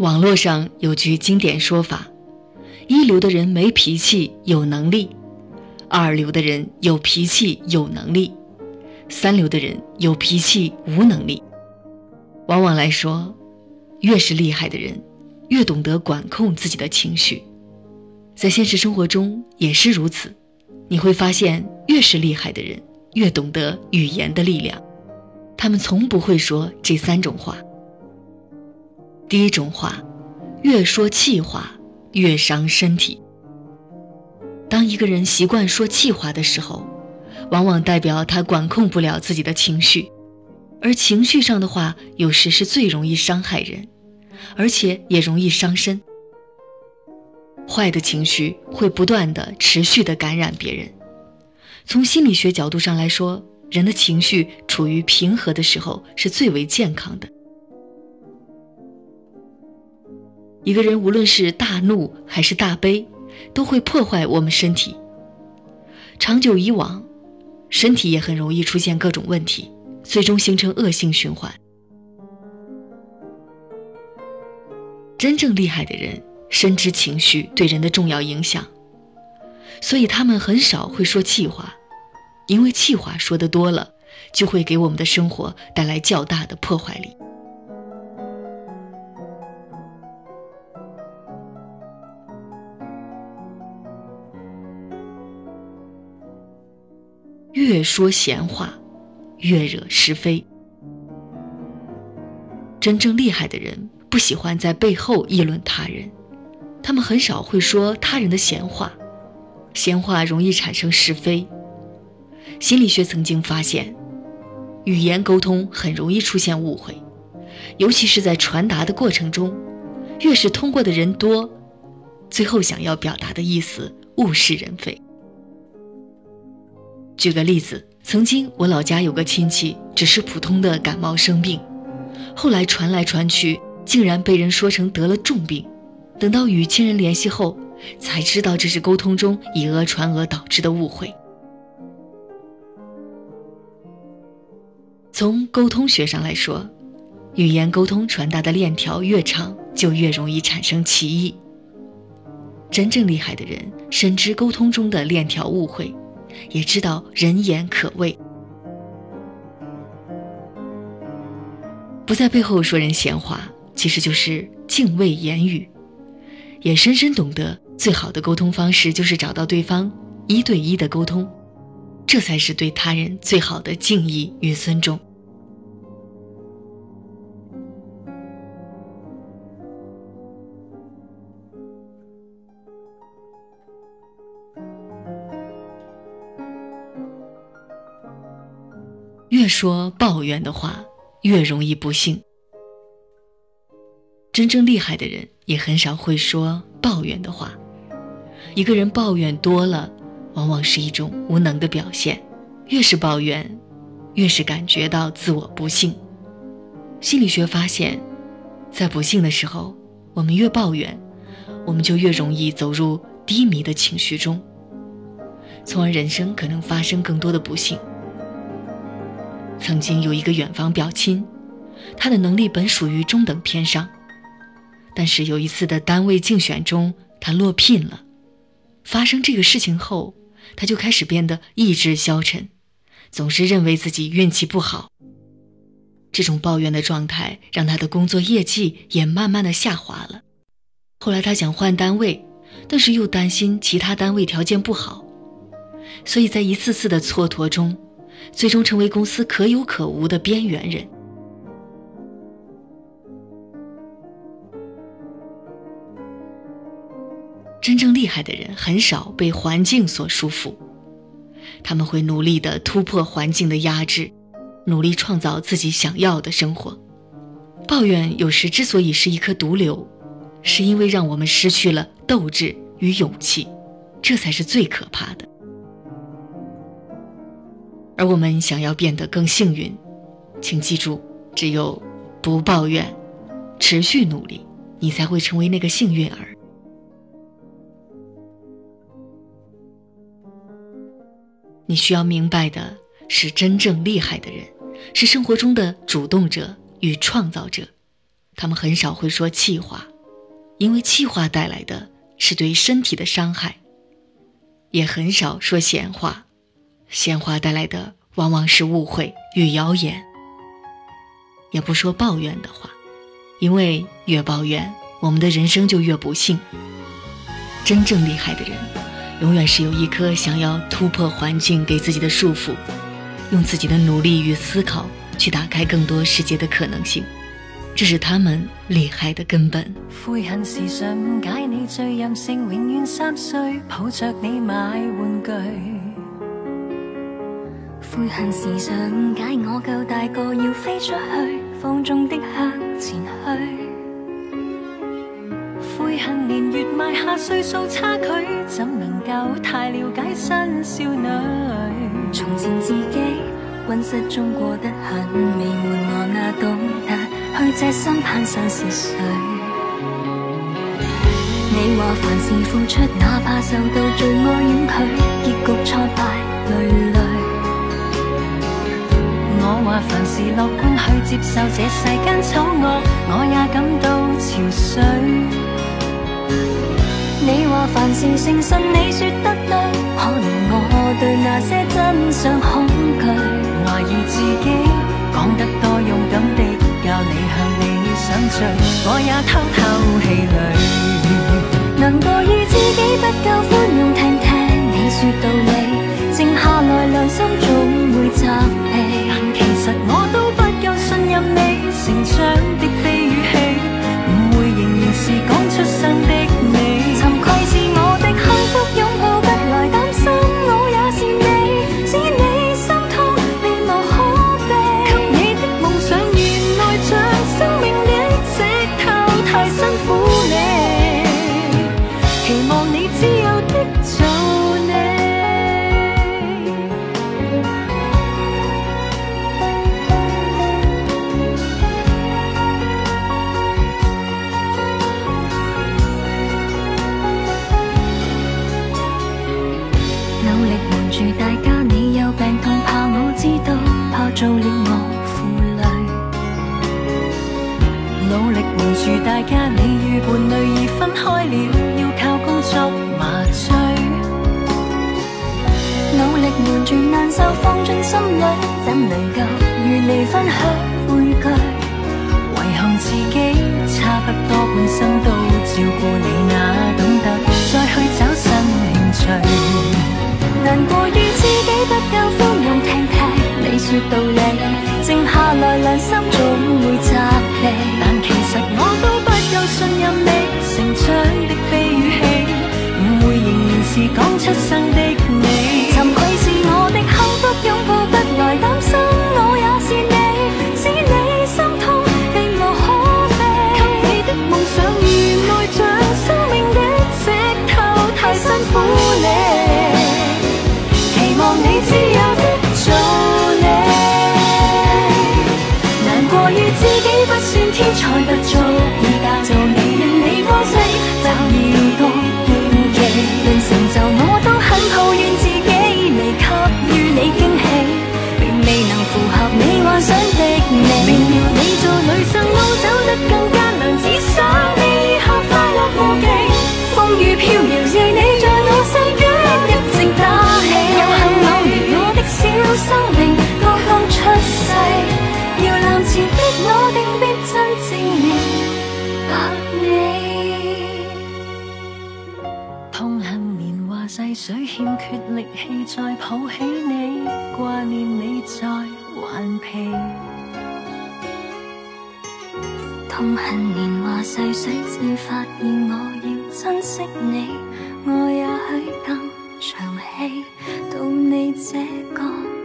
网络上有句经典说法：一流的人没脾气有能力，二流的人有脾气有能力，三流的人有脾气无能力。往往来说，越是厉害的人，越懂得管控自己的情绪。在现实生活中也是如此，你会发现，越是厉害的人，越懂得语言的力量。他们从不会说这三种话。第一种话，越说气话越伤身体。当一个人习惯说气话的时候，往往代表他管控不了自己的情绪，而情绪上的话，有时是最容易伤害人，而且也容易伤身。坏的情绪会不断的、持续的感染别人。从心理学角度上来说。人的情绪处于平和的时候是最为健康的。一个人无论是大怒还是大悲，都会破坏我们身体。长久以往，身体也很容易出现各种问题，最终形成恶性循环。真正厉害的人深知情绪对人的重要影响，所以他们很少会说气话。因为气话说的多了，就会给我们的生活带来较大的破坏力。越说闲话，越惹是非。真正厉害的人不喜欢在背后议论他人，他们很少会说他人的闲话，闲话容易产生是非。心理学曾经发现，语言沟通很容易出现误会，尤其是在传达的过程中，越是通过的人多，最后想要表达的意思物是人非。举个例子，曾经我老家有个亲戚，只是普通的感冒生病，后来传来传去，竟然被人说成得了重病。等到与亲人联系后，才知道这是沟通中以讹传讹导致的误会。从沟通学上来说，语言沟通传达的链条越长，就越容易产生歧义。真正厉害的人深知沟通中的链条误会，也知道人言可畏，不在背后说人闲话，其实就是敬畏言语，也深深懂得最好的沟通方式就是找到对方一对一的沟通，这才是对他人最好的敬意与尊重。越说抱怨的话，越容易不幸。真正厉害的人也很少会说抱怨的话。一个人抱怨多了，往往是一种无能的表现。越是抱怨，越是感觉到自我不幸。心理学发现，在不幸的时候，我们越抱怨，我们就越容易走入低迷的情绪中，从而人生可能发生更多的不幸。曾经有一个远房表亲，他的能力本属于中等偏上，但是有一次的单位竞选中，他落聘了。发生这个事情后，他就开始变得意志消沉，总是认为自己运气不好。这种抱怨的状态让他的工作业绩也慢慢的下滑了。后来他想换单位，但是又担心其他单位条件不好，所以在一次次的蹉跎中。最终成为公司可有可无的边缘人。真正厉害的人很少被环境所束缚，他们会努力的突破环境的压制，努力创造自己想要的生活。抱怨有时之所以是一颗毒瘤，是因为让我们失去了斗志与勇气，这才是最可怕的。而我们想要变得更幸运，请记住，只有不抱怨，持续努力，你才会成为那个幸运儿。你需要明白的是，真正厉害的人是生活中的主动者与创造者，他们很少会说气话，因为气话带来的是对身体的伤害。也很少说闲话，鲜花带来的往往是误会与谣言。也不说抱怨的话，因为越抱怨，我们的人生就越不幸。真正厉害的人，永远是有一颗想要突破环境给自己的束缚，用自己的努力与思考去打开更多世界的可能性，这是他们厉害的根本。悔恨时常解你最任性，永远三岁抱着你买玩具。悔恨时常解我够大个要飞出去，放纵的向前去。悔恨年月埋下岁数差距，怎能够太了解新少女？从前自己温室中过得很美满，我哪懂得去这心攀上是谁？你话凡事付出，哪怕受到最爱婉拒，结局挫败累累。我话凡事乐观去接受这世间丑恶，我也感到憔悴。你话凡事诚信，你说得对，可怜我对那些真相恐惧，怀疑自己讲得多勇敢的，教你向理想追，我也偷偷气馁。难过于自己不够宽容，听听你说道理，静下来良心总会责备，成长做了我负累，努力瞒住大家，你与伴侣已分开了，要靠工作麻醉。努力瞒住难受，放进心里，怎能够与你分享欢聚？遗憾自己差不多半生都照顾你，哪懂得再去找新兴趣？难过于自己不够宽容，停停。抱起你，挂念你在顽皮。痛恨年华逝水，至发现我要珍惜你，我也许更长气。到你这个。